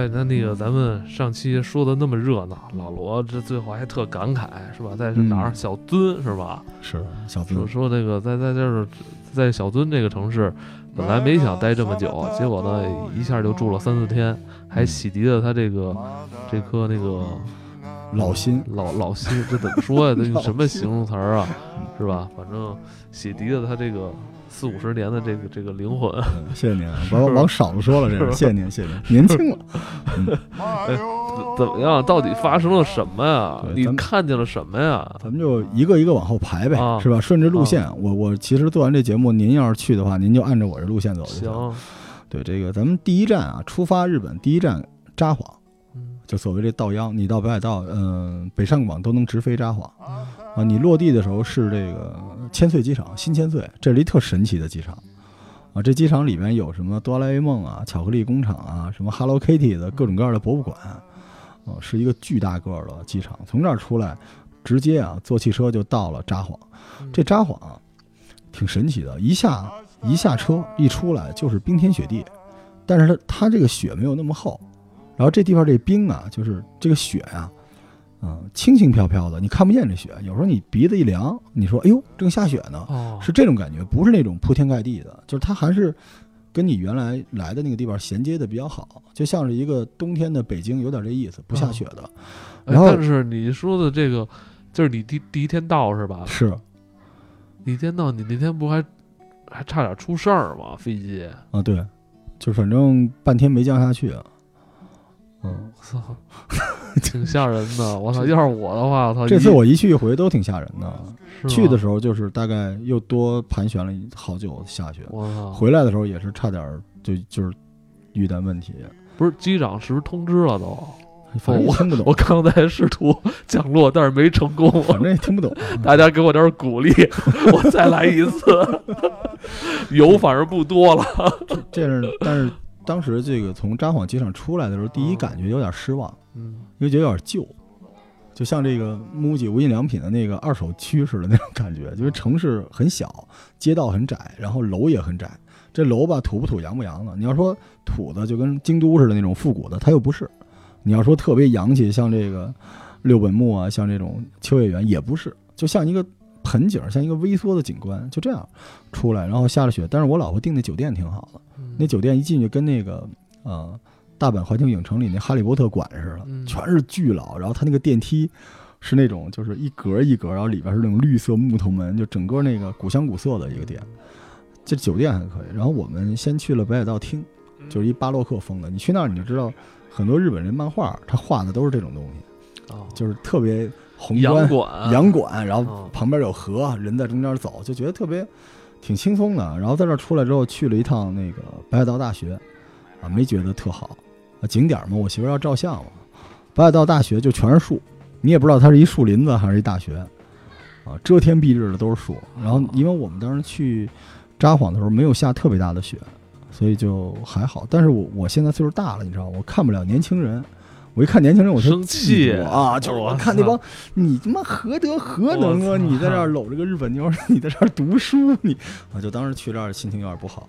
哎，那那个咱们上期说的那么热闹，老罗这最后还特感慨是吧？在是哪儿？小樽是吧？是小说樽，说那个在在这儿，在小樽这个城市，本来没想待这么久，结果呢一下就住了三四天，还洗涤了他这个这颗那个老心老老心，这怎么说呀？这老什么形容词儿啊？是吧？反正洗涤了他这个四五十年的这个这个灵魂。嗯 谢谢您，往往少了说了，这是谢谢您，谢谢您，年轻了，怎么样？到底发生了什么呀？你们看见了什么呀？咱们就一个一个往后排呗，啊是吧？顺着路线，我我其实做完这节目，您要是去的话，您就按照我这路线走就行。行，对，这个咱们第一站啊，出发日本第一站札幌，嗯就所谓这道央，你到北海道，嗯、北上广都能直飞札幌嗯啊。你落地的时候是这个千岁机场，新千岁，这是一特神奇的机场啊。这机场里面有什么哆啦 A 梦啊、巧克力工厂啊、什么 Hello Kitty 的各种各样的博物馆，啊，是一个巨大个儿的机场。从这儿出来，直接啊坐汽车就到了札幌。这札幌啊，挺神奇的，一下一下车一出来就是冰天雪地，但是它它这个雪没有那么厚，然后这地方这冰啊，就是这个雪呀、嗯，轻轻飘飘的，你看不见这雪。有时候你鼻子一凉，你说哎呦正下雪呢，哦，是这种感觉，不是那种铺天盖地的，就是它还是跟你原来来的那个地方衔接的比较好，就像是一个冬天的北京，有点这意思，不下雪的。哎然后但是你说的这个，就是你第第一天到是吧？是你一天到，你那天不还还差点出事儿吗？飞机，啊，对，就反正半天没降下去。嗯，我操，挺吓人的。我操，要是我的话，我操，这次我一去一回都挺吓人的。去的时候就是大概又多盘旋了好久下去，回来的时候也是差点就就是遇到问题，不是机长是不是通知了都？反正也听不懂，我刚才试图降落，但是没成功。反正也听不懂。大家给我点鼓励，我再来一次。油反而不多了。这是，但是当时这个从札幌机场出来的时候，第一感觉有点失望，嗯，因为觉得有点旧，就像这个 MUJI 无印良品的那个二手区似的那种感觉。就是城市很小，街道很窄，然后楼也很窄。这楼吧，土不土，洋不洋的。你要说土的，就跟京都似的那种复古的，它又不是；你要说特别洋气，像这个六本木啊，像这种秋叶原，也不是。就像一个盆景，像一个微缩的景观，就这样出来，然后下了雪。但是我老婆订的酒店挺好的。那酒店一进去跟那个呃大阪环球影城里那哈利波特馆似的，嗯全是巨老，然后它那个电梯是那种就是一格一格，然后里边是那种绿色木头门，就整个那个古香古色的一个店。这酒店还可以。然后我们先去了北海道厅，就是一巴洛克风的。你去那儿你就知道，很多日本人漫画他画的都是这种东西，啊，就是特别宏洋观馆，洋馆，然后嗯旁边有河，人在中间走，就觉得特别挺轻松的。然后在这儿出来之后，去了一趟那个北海道大学，啊，没觉得特好。啊，景点嘛，我媳妇儿要照相嘛。北海道大学就全是树，你也不知道它是一树林子还是一大学，啊，遮天蔽日的都是树。然后因为我们当时去札幌的时候没有下特别大的雪，所以就还好。但是我我现在岁数大了，你知道吗，我看不了年轻人。我一看年轻人，我就生气啊！就是我看那帮你他妈何德何能啊！你在这儿搂着个日本妞，你在这儿读书，你啊，就当时去这儿心情有点不好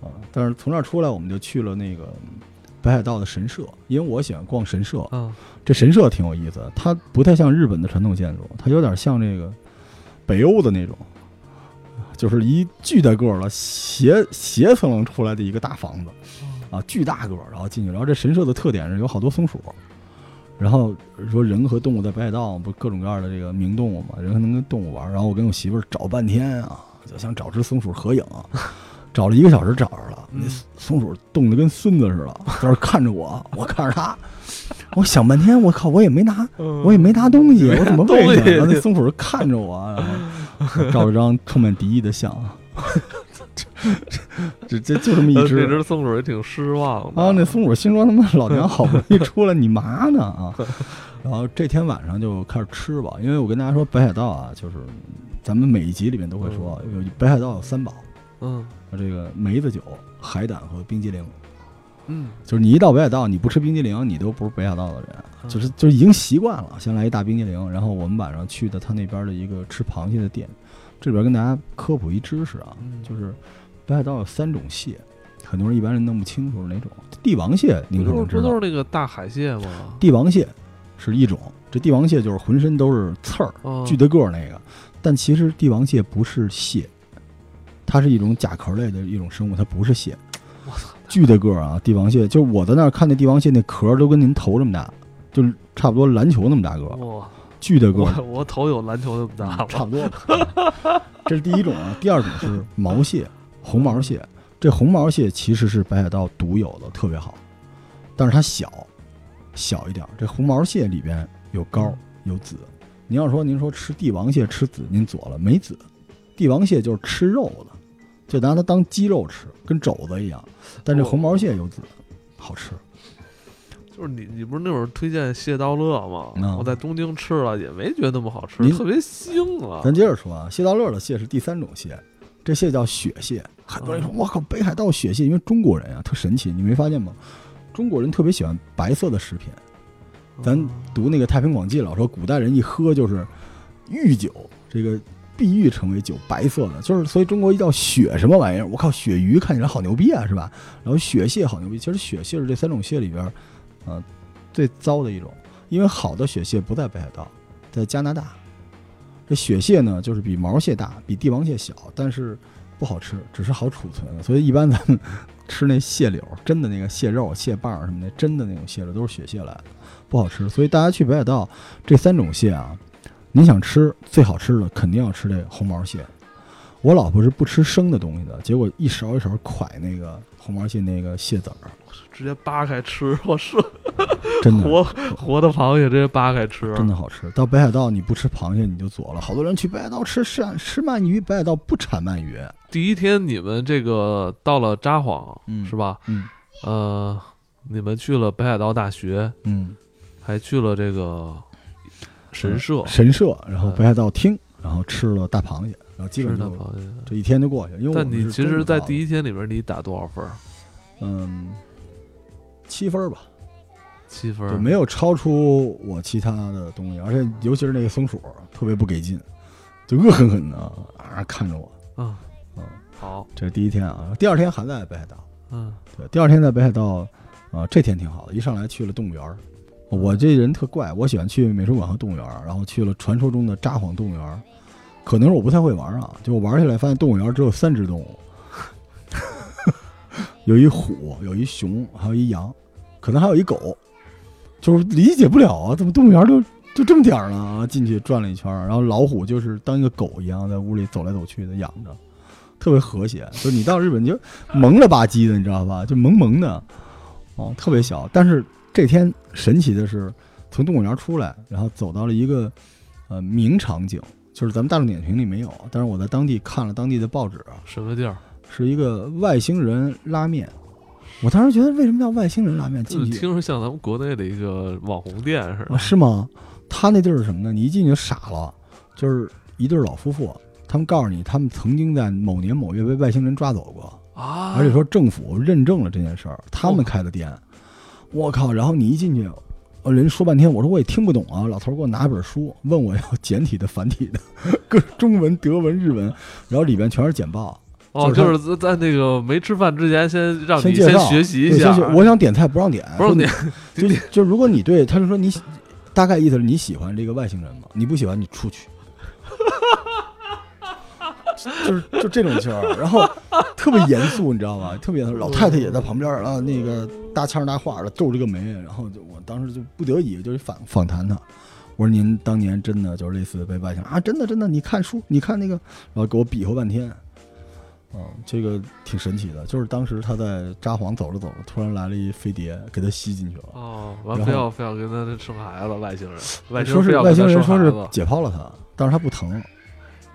啊。但是从这儿出来，我们就去了那个北海道的神社，因为我喜欢逛神社。啊，这神社挺有意思的，它不太像日本的传统建筑，它有点像这个北欧的那种，就是一巨大个儿的斜斜层棱出来的一个大房子。啊，巨大个儿，然后进去，然后这神社的特点是有好多松鼠，然后说人和动物在北海道不各种各样的这个名动物嘛，人还能跟动物玩，然后我跟我媳妇儿找半天啊，就想找只松鼠合影，找了一个小时找着了，那松鼠冻得跟孙子似的，在那看着我，我看着它，我想半天，我靠，我也没拿，我也没拿东西，我怎么喂它？然后那松鼠看着我，然后照了张充满敌意的相。这这就这么一只，这只松鼠也挺失望的啊，那松鼠心说他妈老娘好不容易出来，你嘛呢啊？然后这天晚上就开始吃吧，因为我跟大家说北海道啊，就是咱们每一集里面都会说，有北海道有三宝，嗯这个梅子酒、海胆和冰激凌。嗯，就是你一到北海道，你不吃冰激凌，你都不是北海道的人，就是就已经习惯了。先来一大冰激凌，然后我们晚上去的他那边的一个吃螃蟹的店，这里边跟大家科普一知识啊，嗯就是北海道有三种蟹，很多人一般人弄不清楚是哪种。帝王蟹您不可能知道都是不都是，那个大海蟹吗？帝王蟹是一种，这帝王蟹就是浑身都是刺儿，嗯巨大个儿那个。但其实帝王蟹不是蟹，它是一种甲壳类的一种生物，它不是蟹。我操，巨的个儿啊！帝王蟹，就我在那儿看那帝王蟹，那壳儿都跟您头这么大，就是差不多篮球那么大个巨的个儿我，我头有篮球那么大嗯差了，不多。这是第一种啊，第二种是毛蟹，红毛蟹。这红毛蟹其实是北海道独有的，特别好，但是它小，小一点。这红毛蟹里边有膏有籽。您要说您说吃帝王蟹吃籽，您左了，没籽。帝王蟹就是吃肉的，就拿它当鸡肉吃，跟肘子一样。但这红毛蟹有籽，好吃。就是你你不是那会儿推荐蟹道乐吗？嗯我在东京吃了，也没觉得那么好吃，您特别腥啊。咱接着说啊，蟹道乐的蟹是第三种蟹，这蟹叫雪蟹。很多人说，我靠，北海道雪蟹，因为中国人啊特神奇，你没发现吗？中国人特别喜欢白色的食品。咱嗯读那个《太平广记》老说，古代人一喝就是御酒，这个碧玉成为酒，白色的，就是所以中国一叫雪什么玩意儿？我靠，鳕鱼看起来好牛逼啊，是吧？然后雪蟹好牛逼，其实雪蟹是这三种蟹里边，呃，最糟的一种，因为好的雪蟹不在北海道，在加拿大。这雪蟹呢，就是比毛蟹大，比帝王蟹小，但是不好吃，只是好储存。所以一般咱们 吃那蟹柳，真的那个蟹肉、蟹棒什么的，真的那种蟹肉都是雪蟹来的，不好吃。所以大家去北海道这三种蟹啊，您想吃最好吃的，肯定要吃这红毛蟹。我老婆是不吃生的东西的，结果一勺一勺蒯那个红毛蟹那个蟹籽儿，直接扒开吃，我是 真的活活的螃蟹直接扒开吃，真的好吃。到北海道你不吃螃蟹你就左了。好多人去北海道吃吃吃鳗鱼，北海道不产鳗鱼。第一天你们这个到了札幌，嗯是吧？嗯呃，你们去了北海道大学，嗯，还去了这个神社，神社，然后北海道厅，然后吃了大螃蟹，然后基吃本就的螃蟹。这一天就过去了。因为我但你其实，在第一一天里边，你打多少分？嗯七分儿吧，七分儿。就没有超出我其他的东西，而且尤其是那个松鼠特别不给劲，就恶狠狠的啊看着我。嗯嗯，好，这是第一天啊，第二天还在北海道。嗯对，第二天在北海道，啊、这天挺好的，一上来去了动物园。我这人特怪，我喜欢去美术馆和动物园，然后去了传说中的札幌动物园儿。可能是我不太会玩啊，就我玩起来发现动物园只有三只动物，有一虎，有一熊，还有一羊，可能还有一狗，就是理解不了啊，怎么动物园儿就就这么点儿呢？进去转了一圈，然后老虎就是当一个狗一样在屋里走来走去的养着，特别和谐。就你到日本就萌了吧唧的，你知道吧？就萌萌的，哦，特别小。但是这天神奇的是，从动物园出来，然后走到了一个呃名场景，就是咱们大众点评里没有，但是我在当地看了当地的报纸啊，什么地儿？是一个外星人拉面。我当时觉得为什么叫外星人拉面？进去 听着像咱们国内的一个网红店似的啊，。是吗？他那地儿是什么呢？你一进去就傻了，就是一对老夫妇，他们告诉你，他们曾经在某年某月被外星人抓走过。啊！而且说政府认证了这件事儿，他们哦开的店，我靠！然后你一进去，呃，人说半天，我说我也听不懂啊。老头儿给我拿一本书，问我要简体的、繁体的，各中文、德文、日文，然后里边全是简报。哦，就是在在那个没吃饭之前，先让你先学习一下我想点菜不让点，不让点，就就如果你对他就说你喜大概意思是你喜欢这个外星人吗？你不喜欢你出去。就是就这种劲儿，然后特别严肃，你知道吗？特别严肃老太太也在旁边儿，然后那个搭腔搭话的皱着个眉，然后就我当时就不得已就是访访谈他，我说您当年真的就是类似被外星人啊，真的真的，你看书，你看那个，然后给我比划半天，嗯，这个挺神奇的，就是当时他在札幌走着走着，突然来了一飞碟，给他吸进去了。哦，完非要非要跟他生孩子，外星人，外星说是外星人说是。解剖了他，但是他不疼。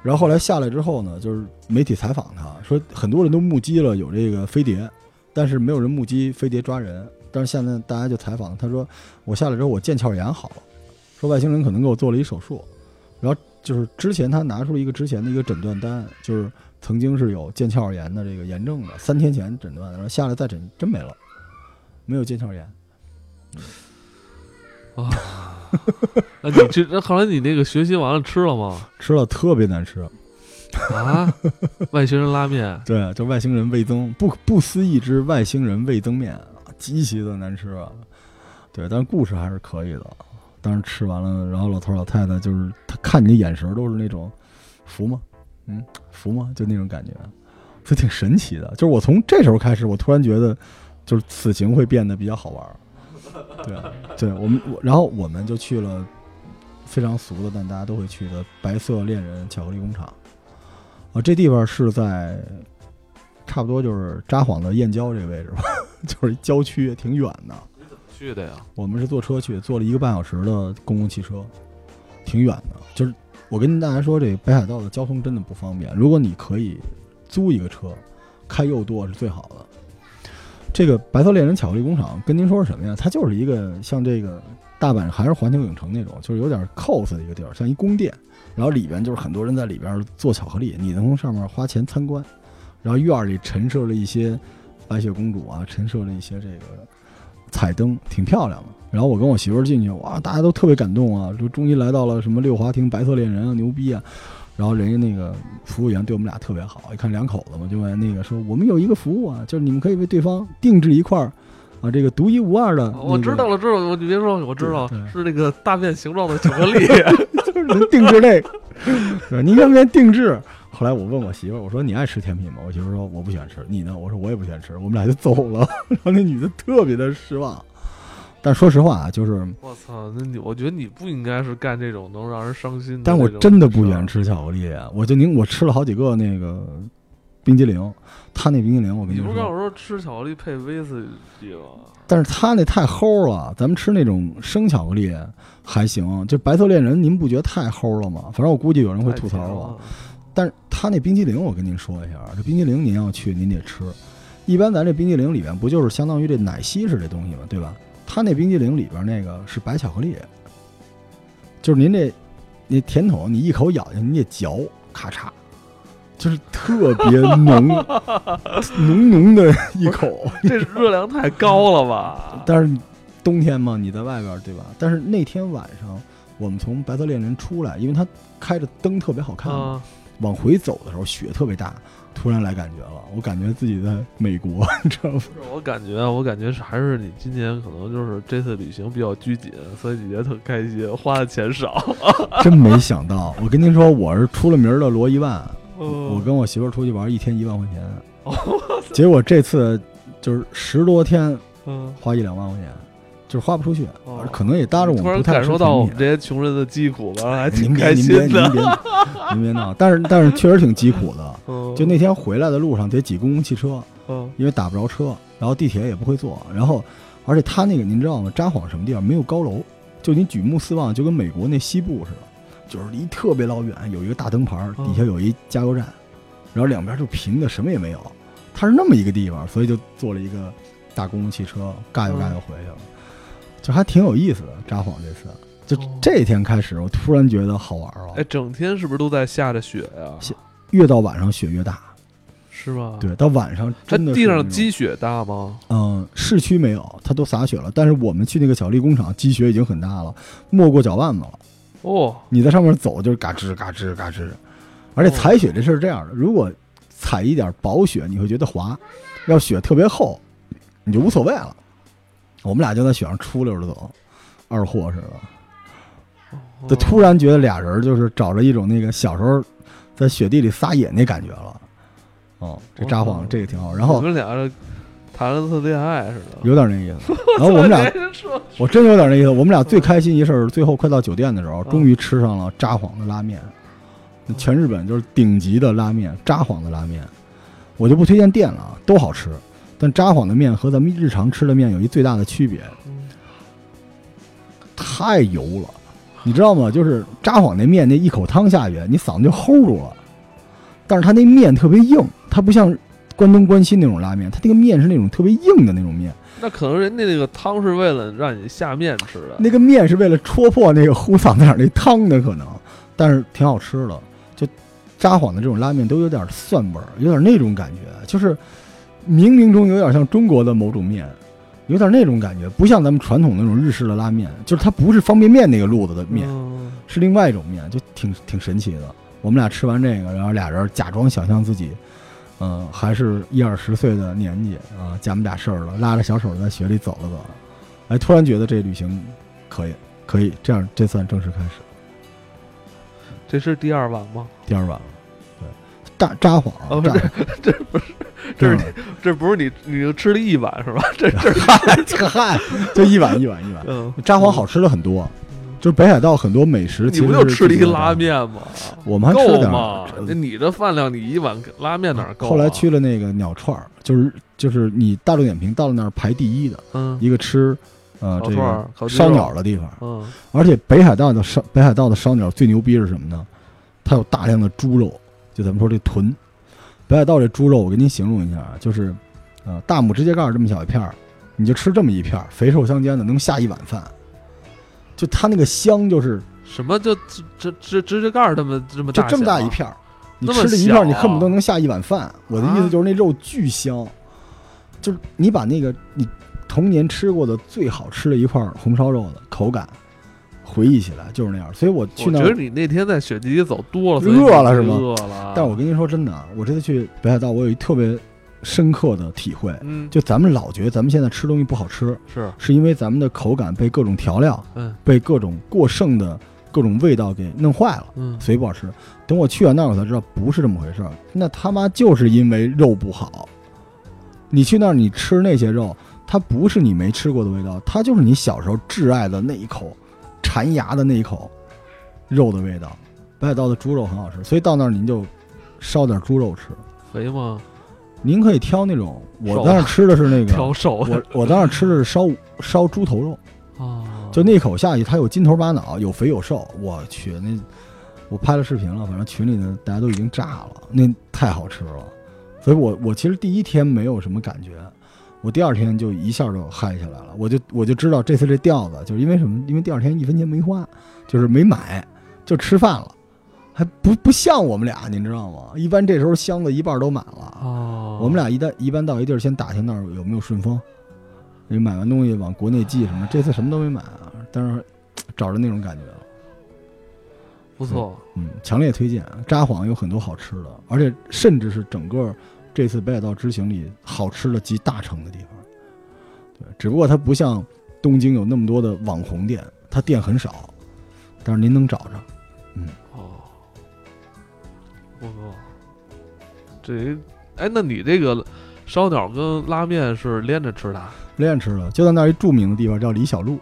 然后后来下来之后呢，就是媒体采访他说，很多人都目击了有这个飞碟，但是没有人目击飞碟抓人。但是现在大家就采访他说，我下来之后我腱鞘炎好了，说外星人可能给我做了一手术，然后就是之前他拿出了一个之前的一个诊断单，就是曾经是有腱鞘炎的这个炎症的，三天前诊断的，然后下来再诊真没了，没有腱鞘炎。啊 那你这那后来你那个学习完了吃了吗？吃了特别难吃，啊，外星人拉面，对，就外星人味增，不不思议之外星人味增面，极其的难吃啊。对，但故事还是可以的。当时吃完了，然后老头老太太就是他看你的眼神都是那种服吗？嗯，服吗？就那种感觉，就挺神奇的。就是我从这时候开始，我突然觉得，就是此行会变得比较好玩儿。对，对我们，我然后我们就去了非常俗的，但大家都会去的白色恋人巧克力工厂。啊，这地方是在差不多就是札幌的燕郊这个位置吧，就是郊区，挺远的。去的呀？我们是坐车去，坐了一个半小时的公共汽车，挺远的。就是我跟大家说，这个北海道的交通真的不方便。如果你可以租一个车，开右舵是最好的。这个白色恋人巧克力工厂跟您说是什么呀？它就是一个像这个大阪还是环球影城那种，就是有点 cos 的一个地儿，像一宫殿。然后里边就是很多人在里边做巧克力，你能从上面花钱参观。然后院里陈设了一些白雪公主啊，陈设了一些这个。彩灯挺漂亮的，然后我跟我媳妇进去，哇，大家都特别感动啊，就终于来到了什么六华亭白色恋人啊，牛逼啊！然后人家那个服务员对我们俩特别好，一看两口子嘛，就问那个说我们有一个服务啊，就是你们可以为对方定制一块儿啊，这个独一无二的。我知道了，知道了，你别说，我知道是那个大便形状的巧克力，就是能定制那个，您愿不愿意定制？后来我问我媳妇儿，我说你爱吃甜品吗？我媳妇儿说我不喜欢吃。你呢？我说我也不喜欢吃。我们俩就走了。然后那女的特别的失望。但说实话啊，就是我操，那你我觉得你不应该是干这种能让人伤心的。但我真的不喜欢吃巧克力啊！我就您我吃了好几个那个冰激凌，他那冰激凌我跟你说，你不是跟我说吃巧克力配威士忌吗？但是他那太齁了，咱们吃那种生巧克力还行。就白色恋人，您不觉得太齁了吗？反正我估计有人会吐槽我。但是他那冰激凌，我跟您说一下，这冰激凌您要去，您得吃。一般咱这冰激凌里面不就是相当于这奶昔式这东西吗？对吧？他那冰激凌里边那个是白巧克力，就是您这那甜筒，你一口咬下去，你得嚼，咔嚓，就是特别浓 浓浓的一口。这热量太高了吧？但是冬天嘛，你在外边对吧？但是那天晚上我们从白色恋人出来，因为它开着灯特别好看。往回走的时候雪特别大，突然来感觉了，我感觉自己在美国，你知道吗？我感觉，我感觉是还是你今年可能就是这次旅行比较拘谨，所以你觉得特开心，花的钱少。真没想到，我跟您说，我是出了名的罗一万，我跟我媳妇出去玩一天一万块钱，结果这次就是十多天，花一两万块钱。就是花不出去，可能也搭着我们不太感受到我们这些穷人的疾苦吧，还挺开心的。您别您别您别闹，但是但是确实挺疾苦的。就那天回来的路上得挤公共汽车，因为打不着车，然后地铁也不会坐，然后而且他那个您知道吗？札幌什么地方没有高楼，就你举目四望就跟美国那西部似的，就是离特别老远有一个大灯牌，底下有一加油站，然后两边就平的，什么也没有。它是那么一个地方，所以就坐了一个大公共汽车，嘎悠嘎悠回去了。就还挺有意思的，札幌这次，就这一天开始，我突然觉得好玩了。哎，整天是不是都在下着雪呀？越到晚上雪越大，是吗？对，到晚上真的。地上积雪大吗？嗯，市区没有，它都洒雪了。但是我们去那个巧克力工厂，积雪已经很大了，没过脚腕子了。哦，你在上面走就是嘎吱嘎吱嘎吱，而且踩雪这事儿是这样的：如果踩一点薄雪，你会觉得滑；要雪特别厚，你就无所谓了。我们俩就在雪上出溜着走，二货似的，就突然觉得俩人就是找着一种那个小时候在雪地里撒野那感觉了。哦，这札幌这个挺好。然后我们俩谈了次恋爱似的，有点那意思。然后我们俩，我真有点那意思。我们俩最开心一事儿，最后快到酒店的时候，终于吃上了札幌的拉面，全日本就是顶级的拉面，札幌的拉面。我就不推荐店了，都好吃。但札幌的面和咱们日常吃的面有一最大的区别，太油了，你知道吗？就是札幌那面那一口汤下去，你嗓子就齁住了。但是它那面特别硬，它不像关东关西那种拉面，它那个面是那种特别硬的那种面。那可能人家那个汤是为了让你下面吃的，那个面是为了戳破那个糊嗓子眼那汤的可能，但是挺好吃的。就札幌的这种拉面都有点蒜味儿，有点那种感觉，就是。冥冥中有点像中国的某种面，有点那种感觉，不像咱们传统那种日式的拉面，就是它不是方便面那个路子的面，是另外一种面，就挺挺神奇的。我们俩吃完这个，然后俩人假装想象自己，嗯、还是一二十岁的年纪啊，家没俩事儿了，拉着小手在雪里走了走，哎，突然觉得这旅行可以，可以，这样这算正式开始。这是第二晚吗？第二晚了，对，扎扎谎，哦不是这不是，这是嗯这不是你你就吃了一碗是吧？这 这嗨，这嗨，就一碗一碗一碗。嗯，札幌好吃的很多，就是北海道很多美食，你不就吃了一个拉？面吗？我们还吃了点？那你的饭量，你一碗拉面哪够啊？后来去了那个鸟串儿，就是就是你大众点评到了那儿排第一的嗯一个吃呃这个烧鸟的地方，嗯而且北海道的烧北海道的烧鸟最牛逼是什么呢？它有大量的猪肉，就咱们说这豚。北海道这猪肉，我给您形容一下啊，就是呃大拇指甲盖儿这么小一片儿，你就吃这么一片儿，肥瘦相间的，能下一碗饭。就它那个香，就是什么就指指指指甲盖儿这么这么大就这么大一片儿，你吃这一片儿，你恨不啊得能下一碗饭。我的意思啊就是那肉巨香，就是你把那个你童年吃过的最好吃的一块红烧肉的口感回忆起来，就是那样。所以我去那儿我觉得你那天在雪地里走多了，饿了是吗饿了。但我跟您说真的啊，我这次去北海道，我有一特别深刻的体会。嗯，就咱们老觉得咱们现在吃东西不好吃，是是因为咱们的口感被各种调料、嗯被各种过剩的各种味道给弄坏了，嗯所以不好吃。等我去完那儿，我才知道不是这么回事儿。那他妈就是因为肉不好。你去那儿，你吃那些肉，它不是你没吃过的味道，它就是你小时候挚爱的那一口馋牙的那一口肉的味道。北海道的猪肉很好吃，所以到那儿您就烧点猪肉吃。肥吗？您可以挑那种，我瘦当时吃的是那个，挑瘦我我当时吃的是烧烧猪头肉，啊，就那口下去，它有筋头巴脑，有肥有瘦。我去，那我拍了视频了，反正群里的大家都已经炸了，那太好吃了。所以我我其实第一天没有什么感觉，我第二天就一下就嗨起来了。我就我就知道这次这调子就是因为什么？因为第二天一分钱没花，就是没买，就吃饭了。还不不像我们俩，您知道吗？一般这时候箱子一半都满了。哦，我们俩一旦一般到一地儿，先打听那儿有没有顺丰，你买完东西往国内寄什么。这次什么都没买啊，但是 找着那种感觉了。不错，嗯，强烈推荐。札幌有很多好吃的，而且甚至是整个这次北海道之行里好吃的集大成的地方。对，只不过它不像东京有那么多的网红店，它店很少，但是您能找着。哦，不错。这哎，那你这个烧鸟跟拉面是连着吃的？连着吃的，就在那儿一著名的地方叫李小璐，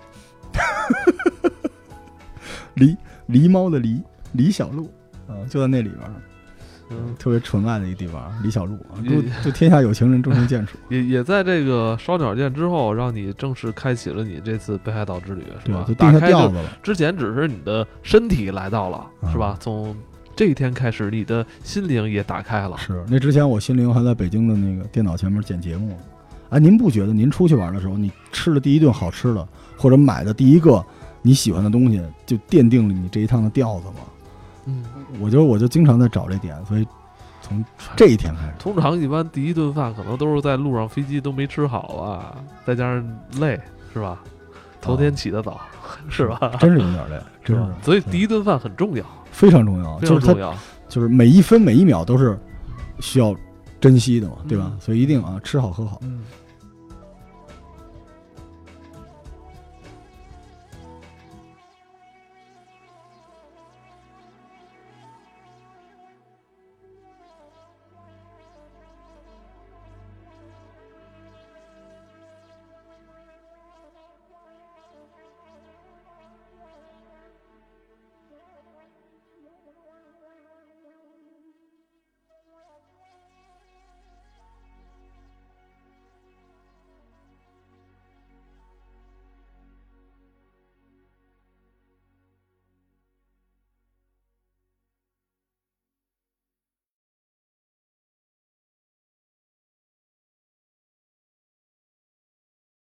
狸狸猫的狸李小璐啊，就在那里边儿，嗯，特别纯爱的一个地方，李小璐啊，也祝祝天下有情人终成眷属。也也在这个烧鸟店之后，让你正式开启了你这次北海道之旅，是吧，？对就打开调子了。之前只是你的身体来到了，啊是吧？从这一天开始，你的心灵也打开了。是那之前我心灵还在北京的那个电脑前面剪节目。哎，您不觉得您出去玩的时候，你吃的第一顿好吃的，或者买的第一个你喜欢的东西，就奠定了你这一趟的调子吗？嗯，我就我就经常在找这点，所以从这一天开始，通常一般第一顿饭可能都是在路上飞机都没吃好啊，再加上累，是吧？头天起得早，是吧？真是有点累，真是？所以第一顿饭很重要，非常重要，非就是重要。就是每一分每一秒都是需要珍惜的嘛，对吧？嗯所以一定啊，吃好喝好。嗯，